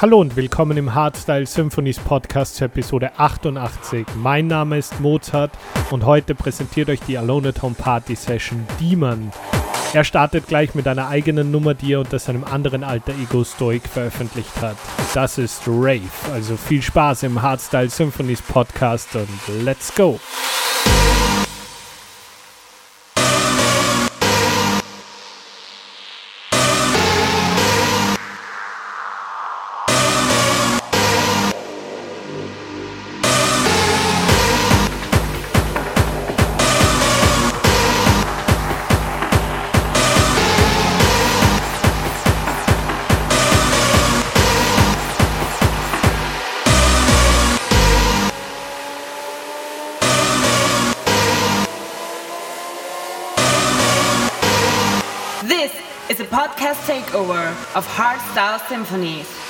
Hallo und willkommen im Hardstyle Symphonies Podcast zur Episode 88. Mein Name ist Mozart und heute präsentiert euch die Alone at Home Party Session Demon. Er startet gleich mit einer eigenen Nummer, die er unter seinem anderen alter Ego Stoic veröffentlicht hat. Das ist Rave, also viel Spaß im Hardstyle Symphonies Podcast und let's go! Symphonies.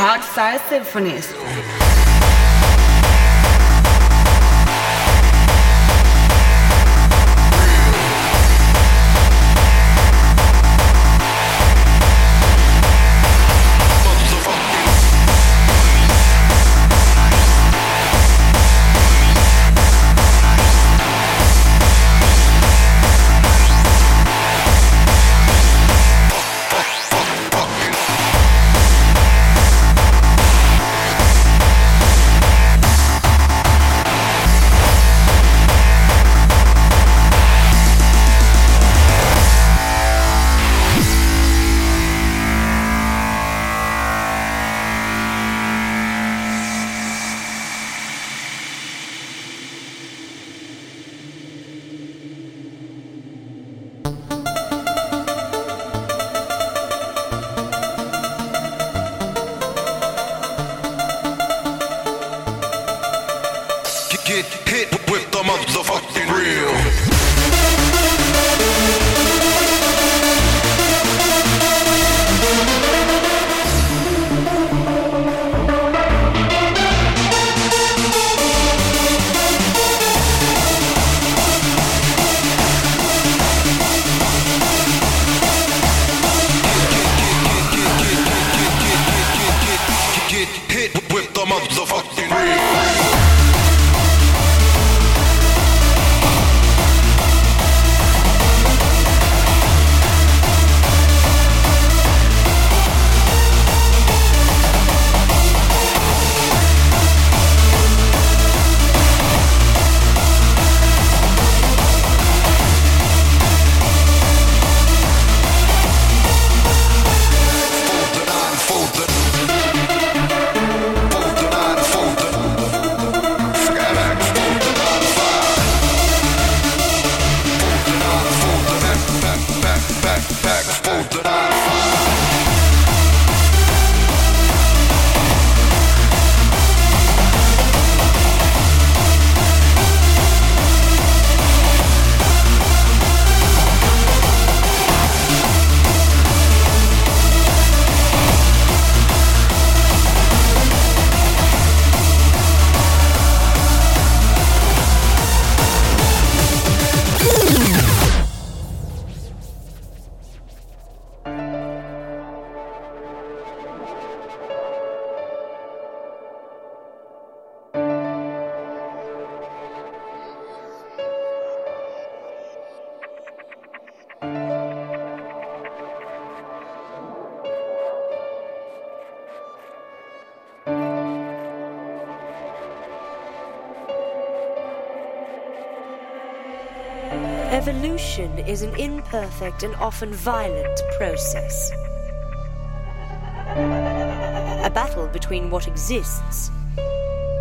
Hardstyle Symphonies. Is an imperfect and often violent process. A battle between what exists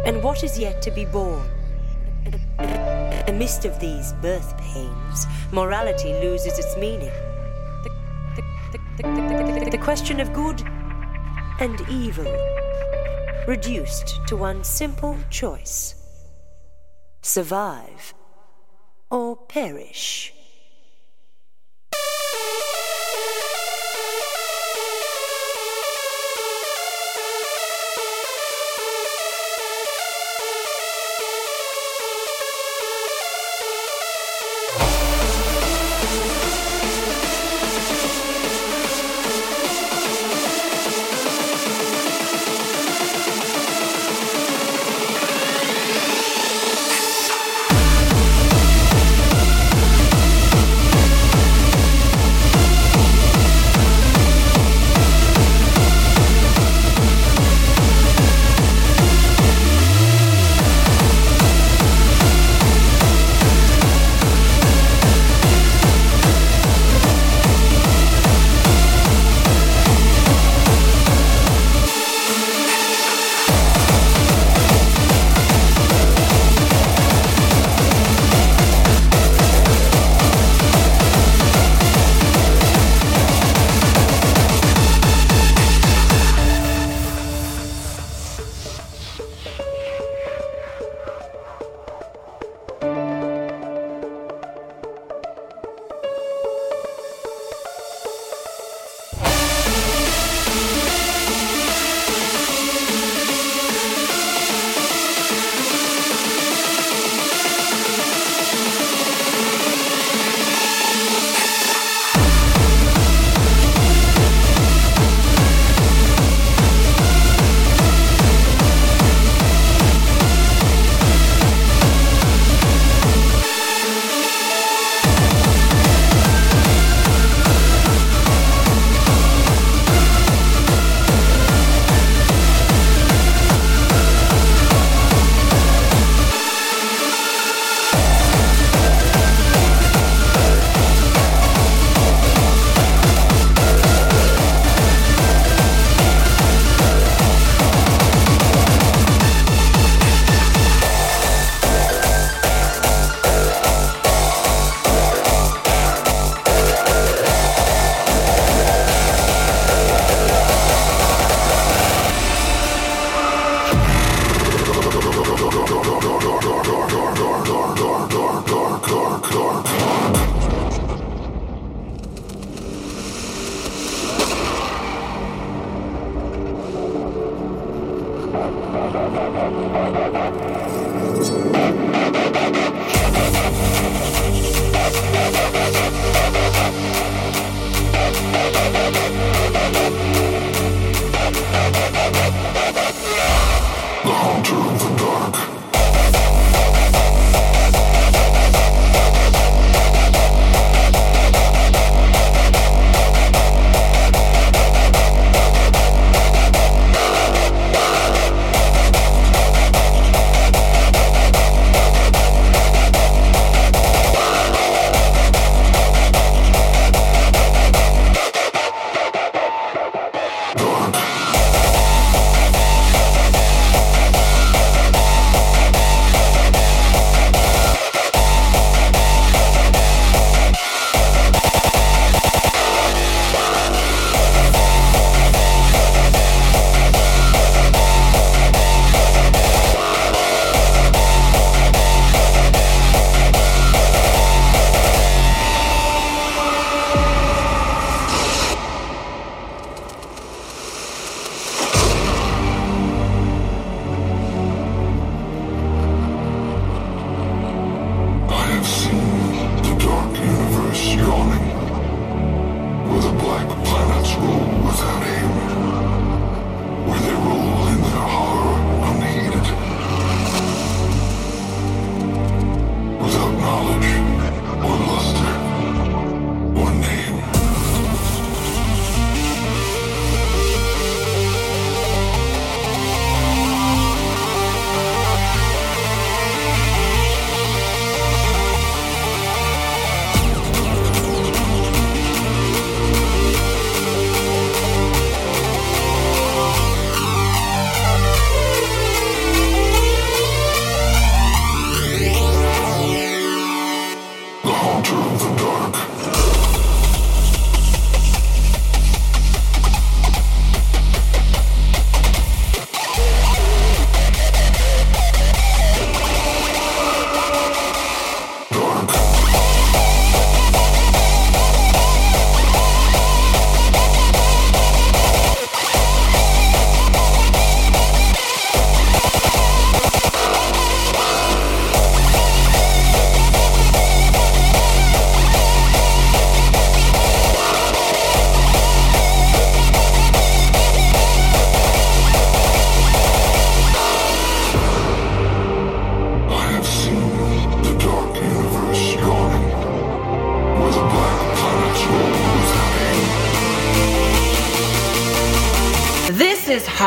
and what is yet to be born. Amidst of these birth pains, morality loses its meaning. The, the, the, the, question of good and evil reduced to one simple choice survive or perish.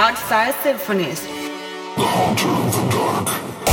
Hardstyle Symphonies. The Haunter of the Dark.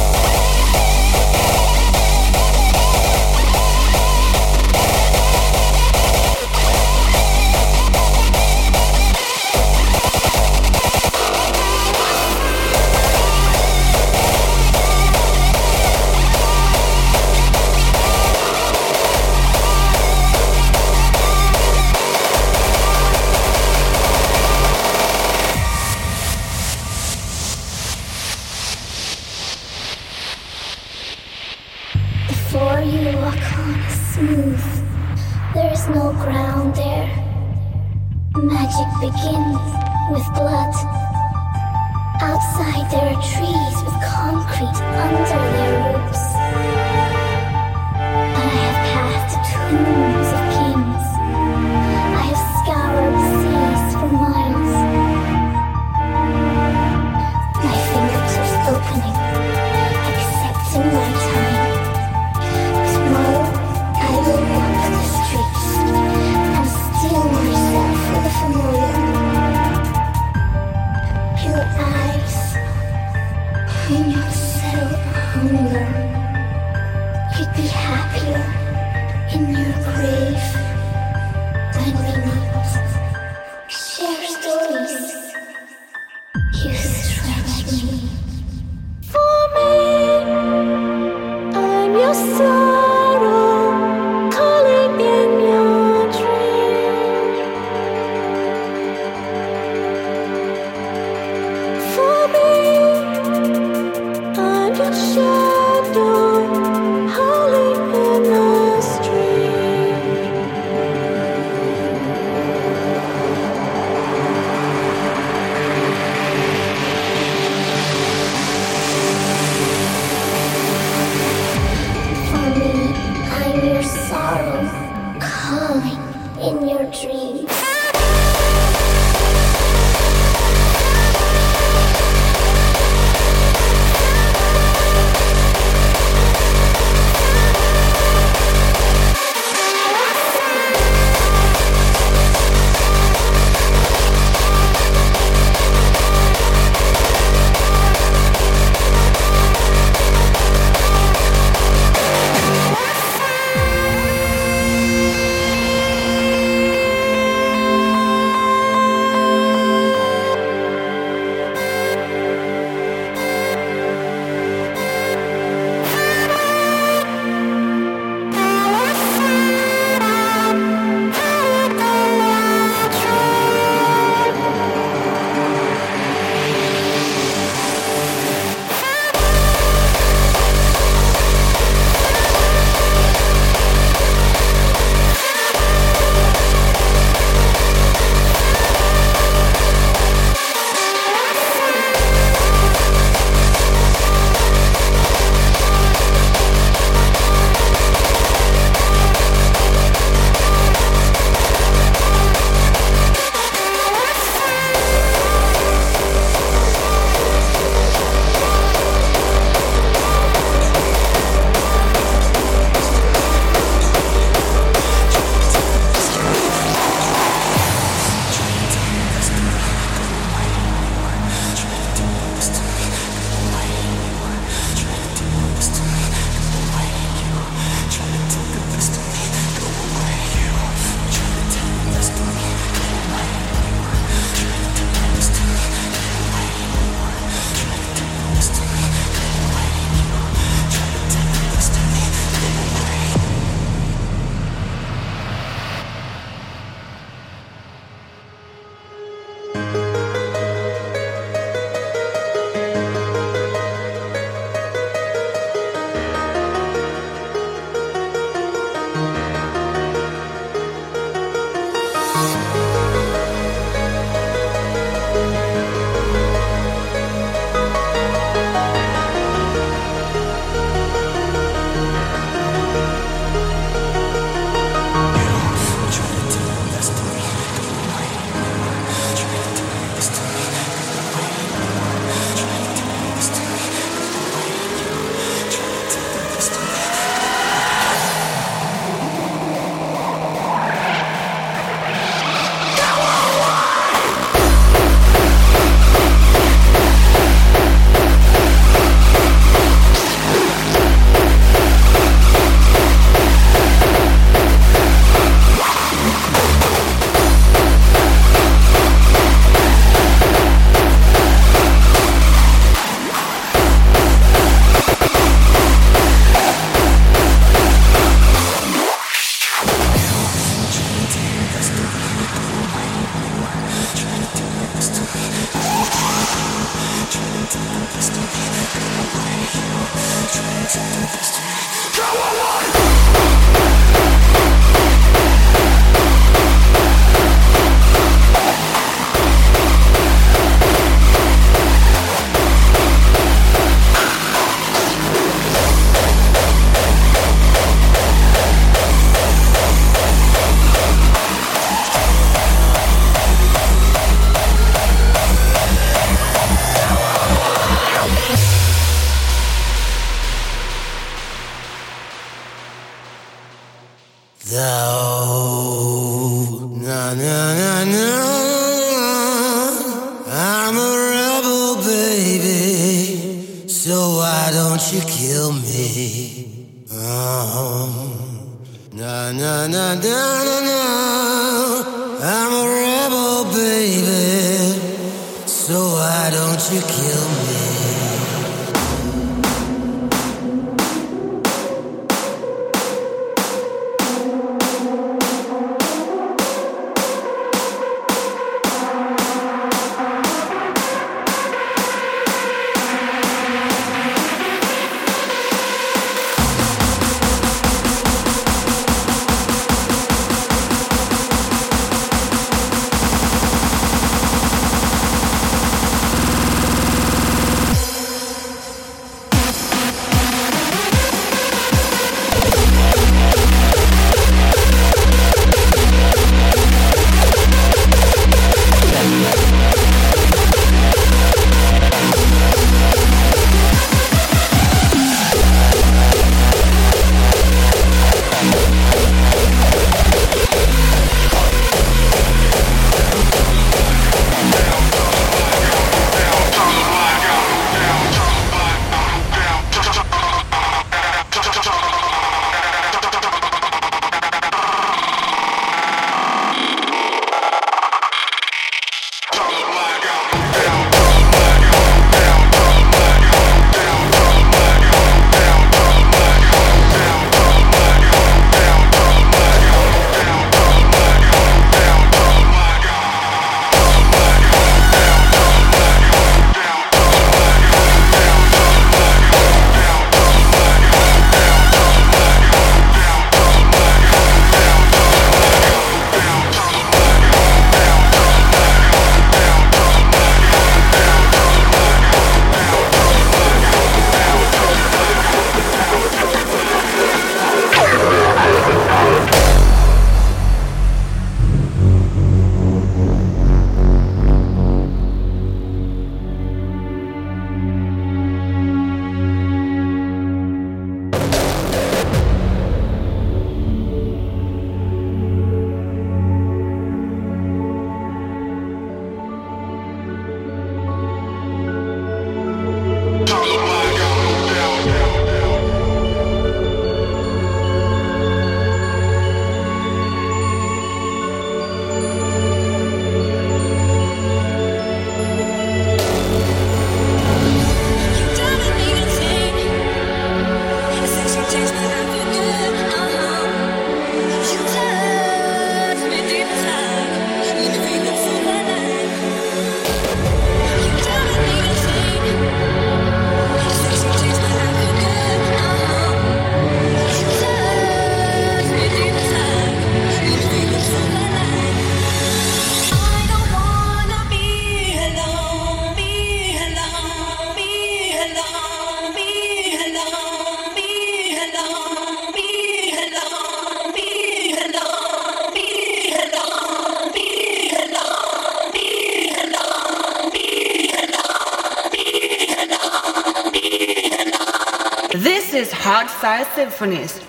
Is Hardstyle Symphonies.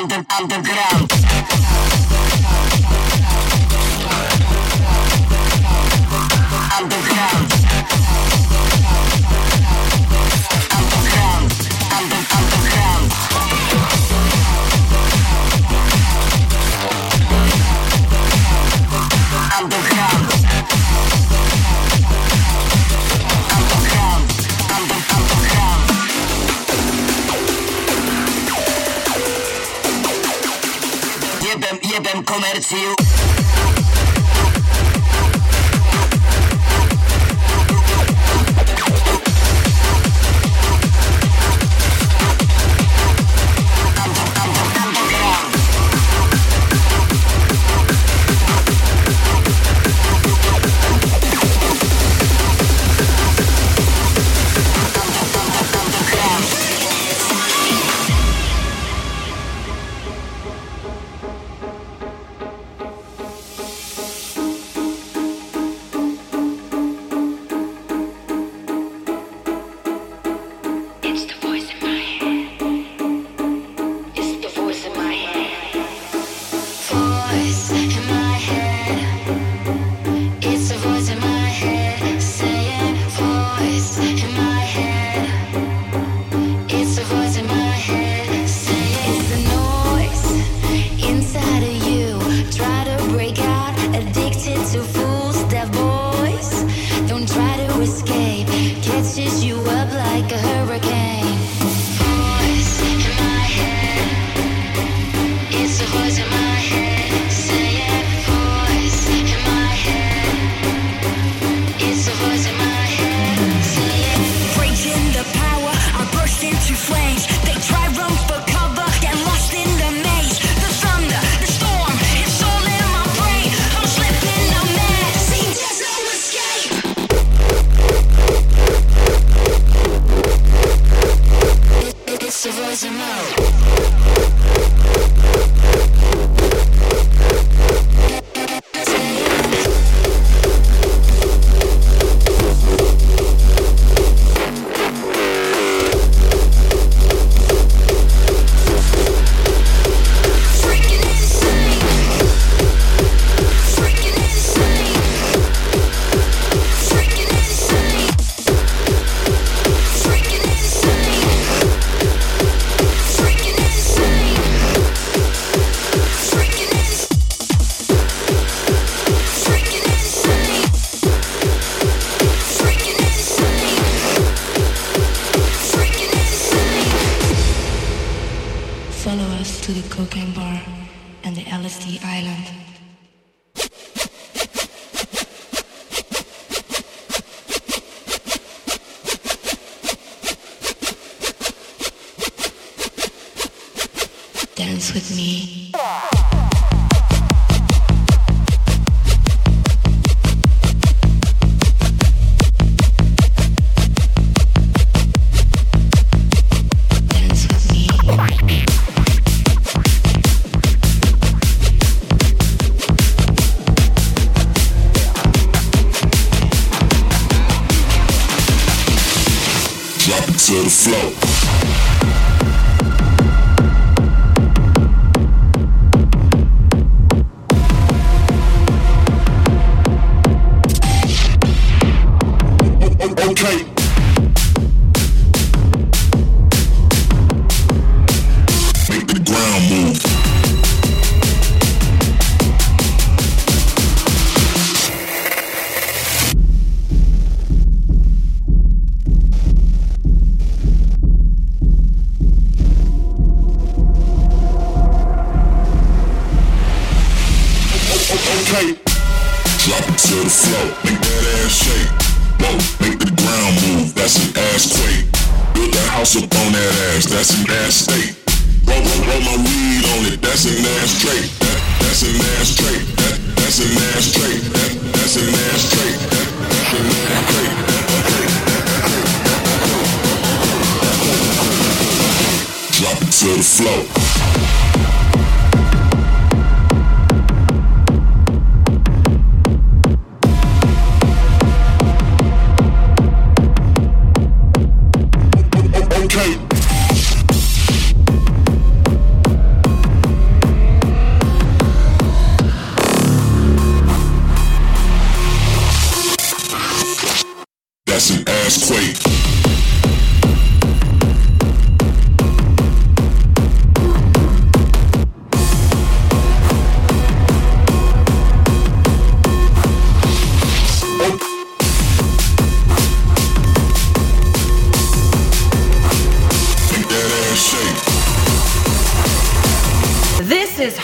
Underground. Jebem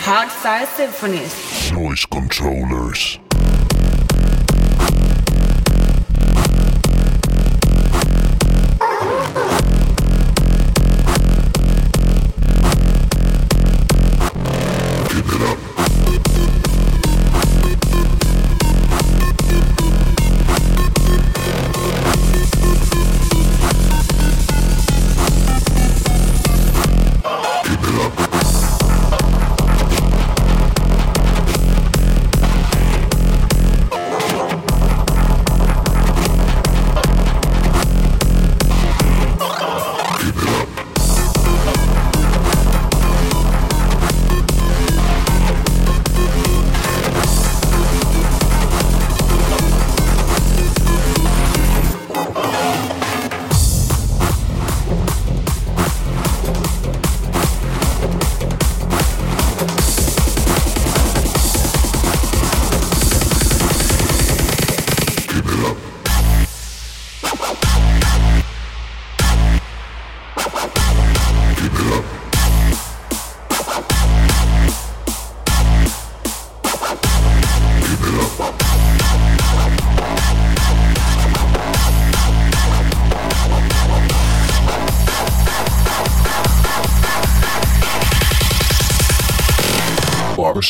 This is Symphonies. Noisecontrollers.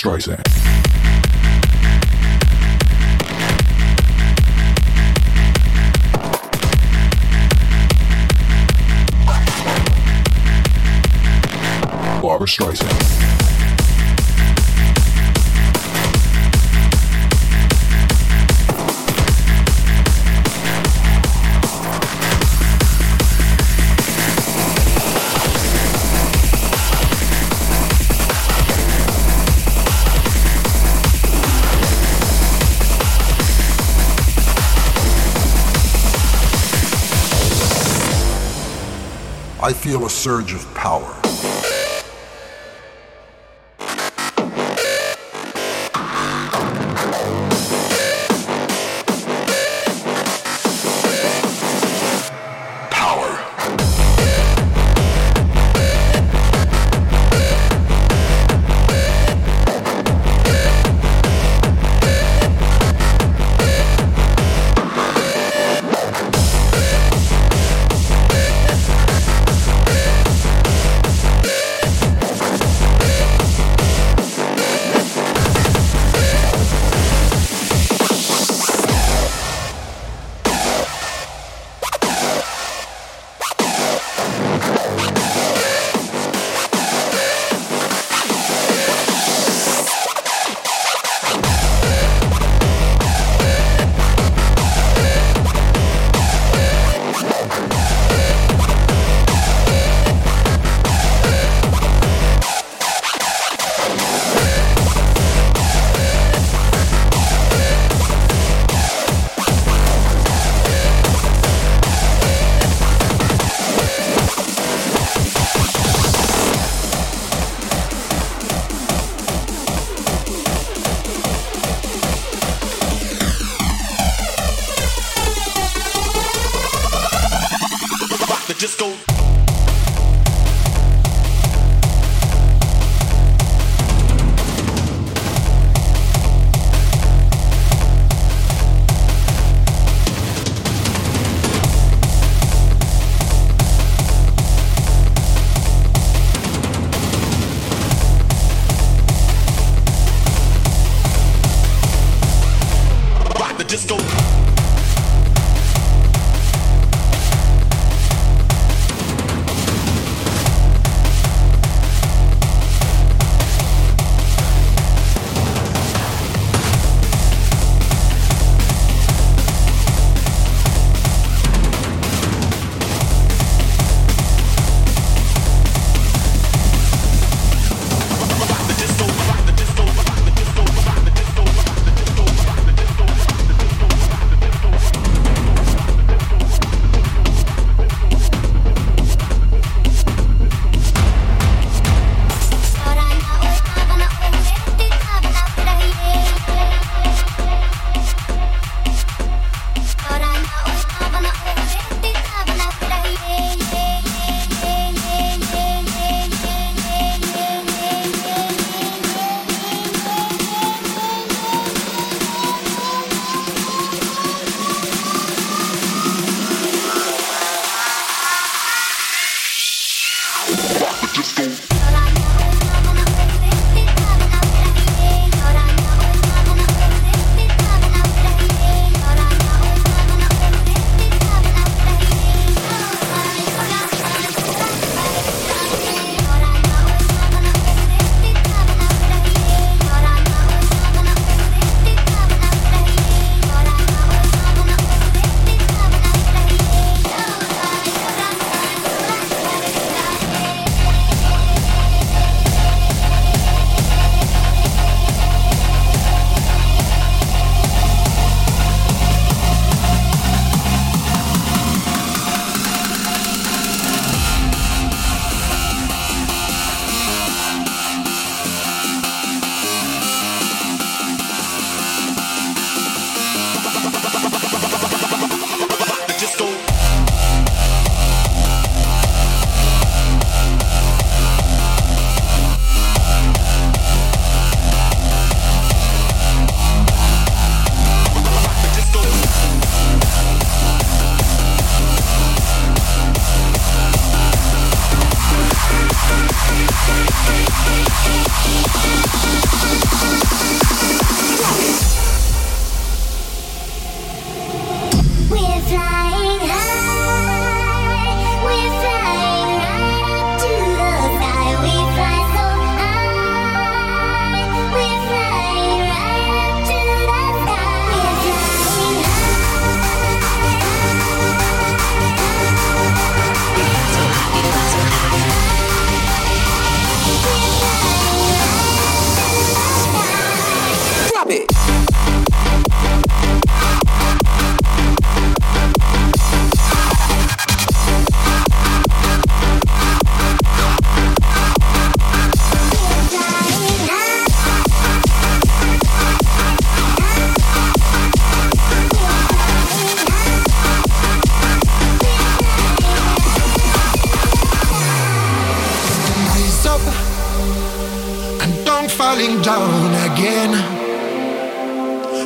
Streisand. I feel a surge of power.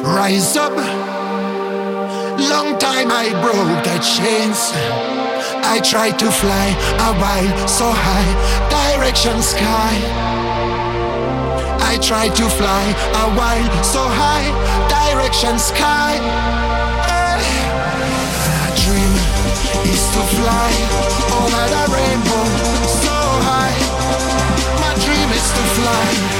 Rise up. Long time I broke the chains. I tried to fly a while so high, direction sky. I tried to fly a while so high, direction sky. Eh. My dream is to fly over the rainbow so high. My dream is to fly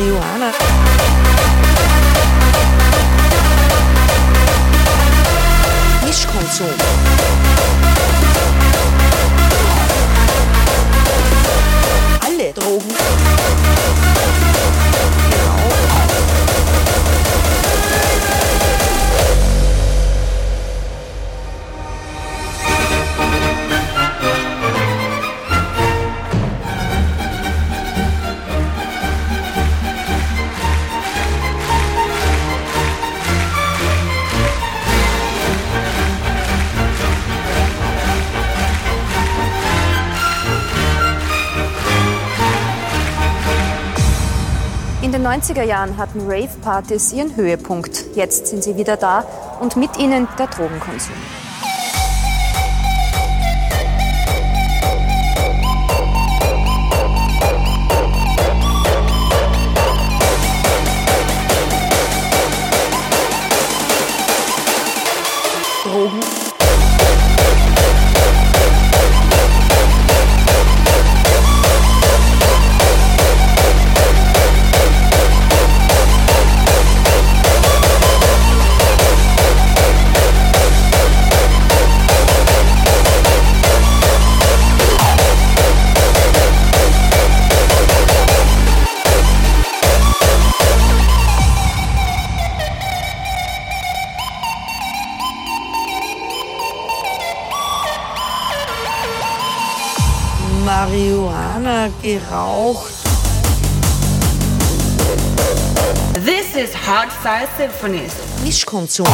Marihuana. Mischkonsum. 90er Jahren hatten Rave-Partys ihren Höhepunkt. Jetzt sind sie wieder da und mit ihnen der Drogenkonsum. geraucht. This is Hard Style Symphonies. Mischkonsum.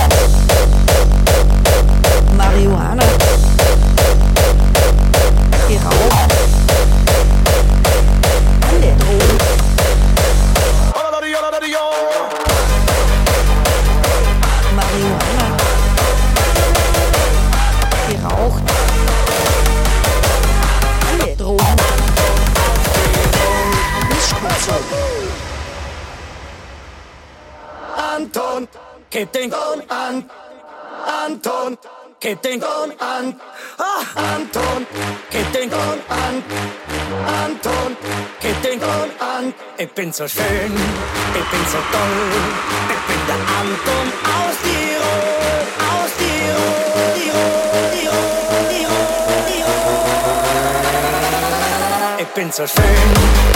Marihuana. que tengo Anton, Anton, ah, que tengo Anton, que tengo Anton. Ich bin so schön, ich bin so toll, ich bin Anton aus Tirol, aus Tirol, Tirol, Tirol, Tirol, Tirol. Ich bin schön.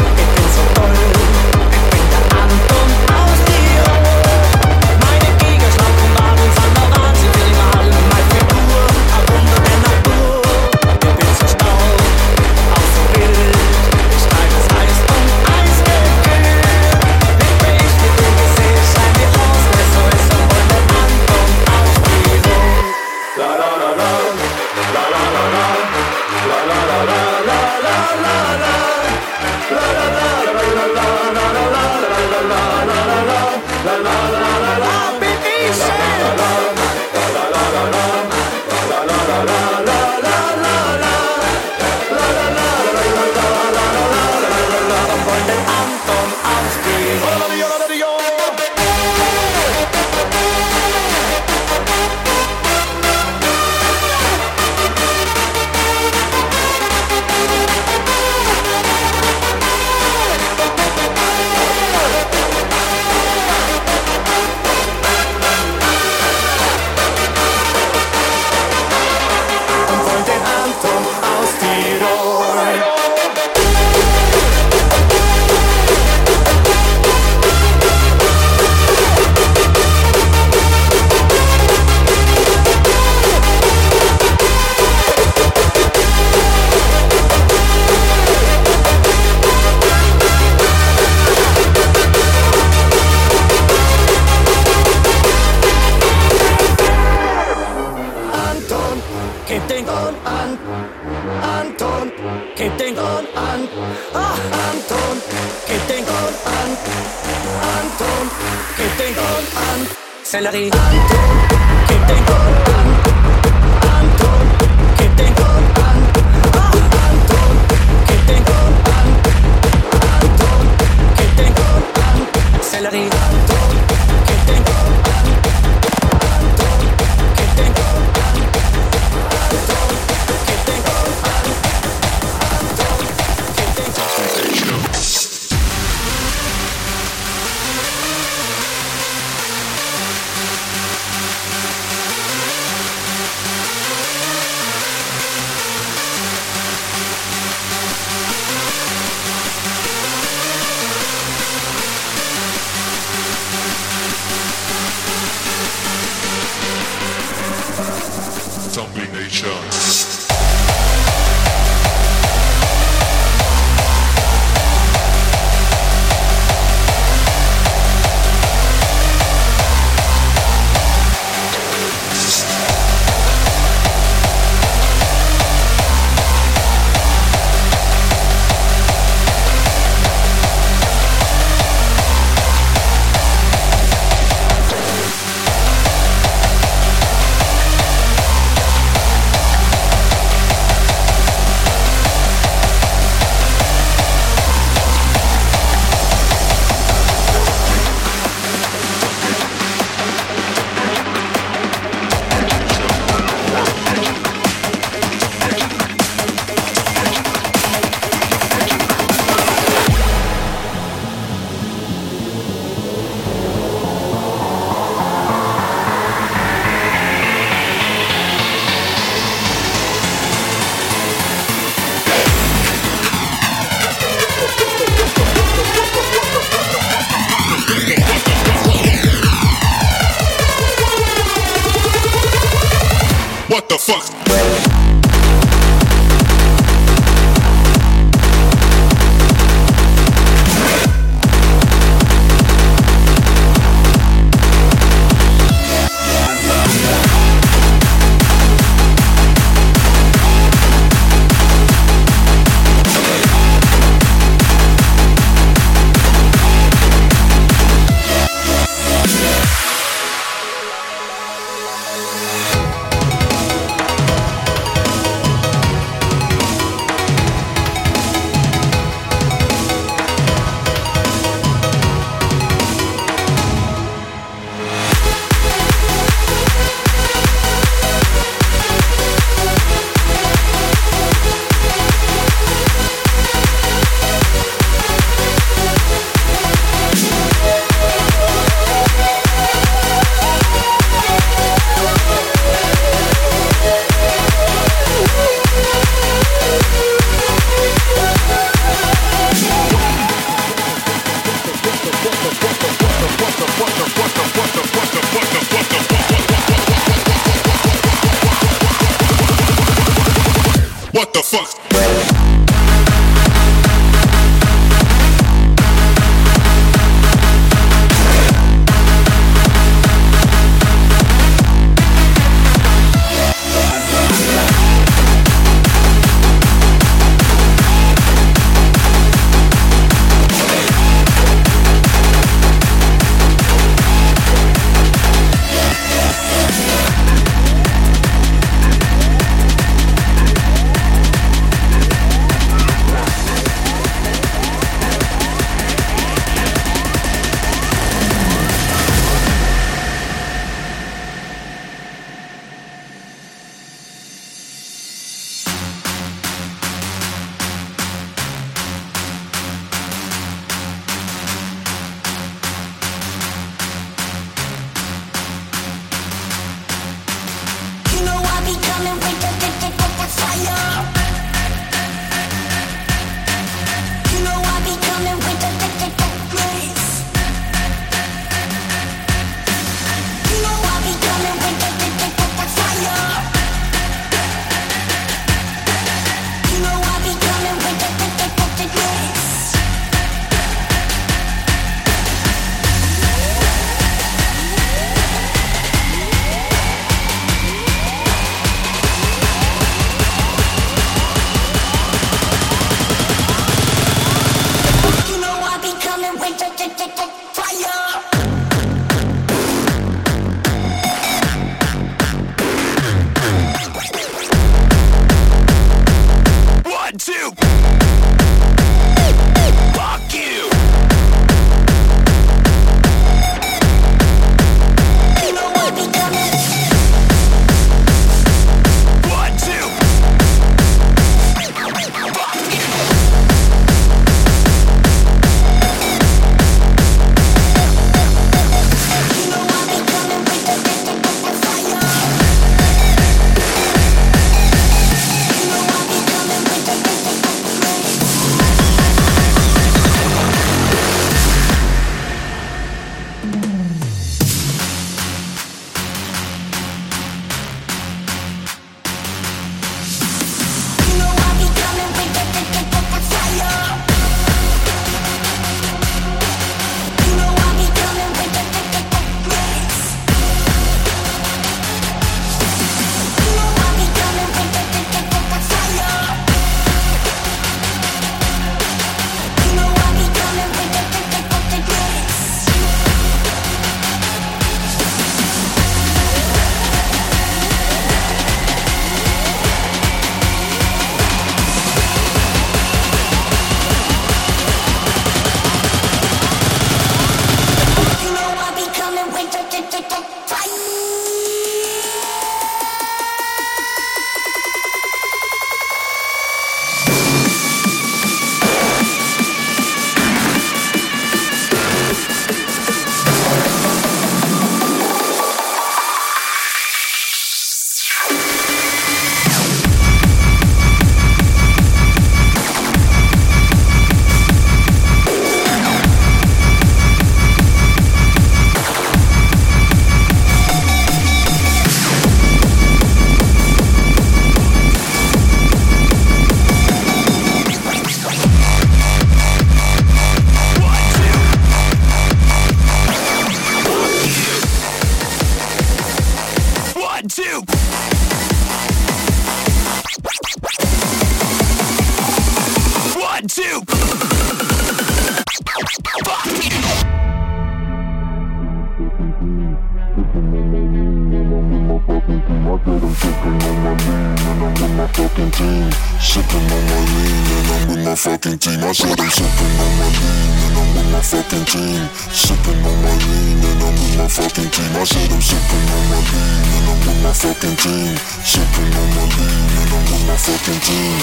fucking team. Sipping on my lean and I'm with my fucking team. I said I'm sipping on my lean and I'm with my fucking team. Sipping on my lean and I'm with my fucking team.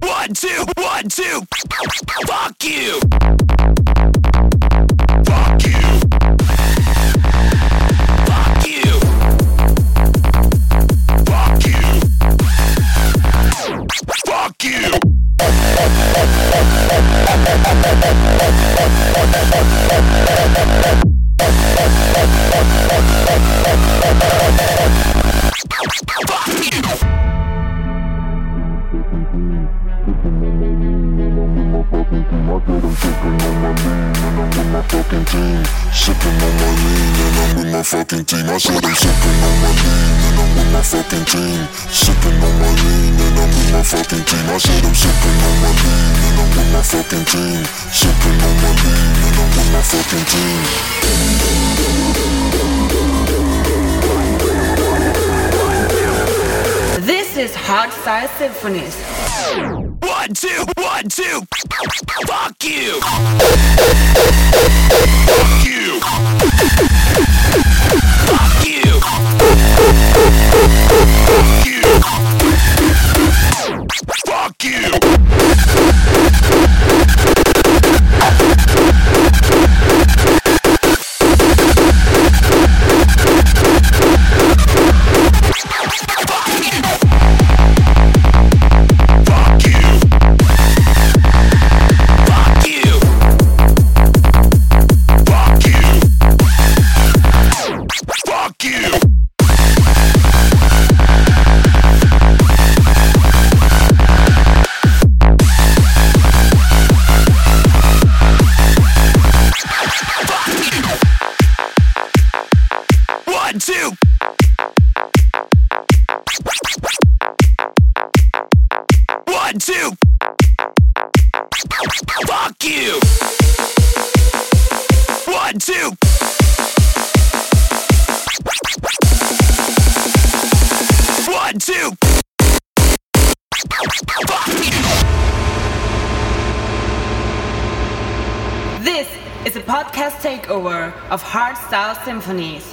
One, two, one, two. Fuck you! Fucking team. I said I'm sipping on my lean and I'm with my fucking team. Sipping on my lean and I'm with my fucking team. I said I'm sipping on my lean and I'm with my fucking team. Sipping on my lean and I'm with my fucking team. This is Hardstyle Symphonies. One, two, one, two. Fuck you. Fuck you. Yeah. One, two. Fuck you. One, two. One, two. Fuck you. This is a podcast takeover of Hardstyle Symphonies.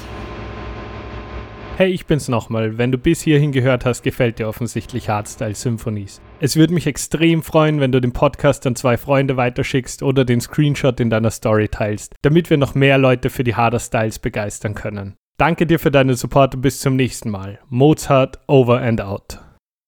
Hey, ich bin's nochmal. Wenn du bis hierhin gehört hast, gefällt dir offensichtlich Hardstyle Symphonies. Es würde mich extrem freuen, wenn du den Podcast an zwei Freunde weiterschickst oder den Screenshot in deiner Story teilst, damit wir noch mehr Leute für die Harder Styles begeistern können. Danke dir für deinen Support und bis zum nächsten Mal. Mozart over and out.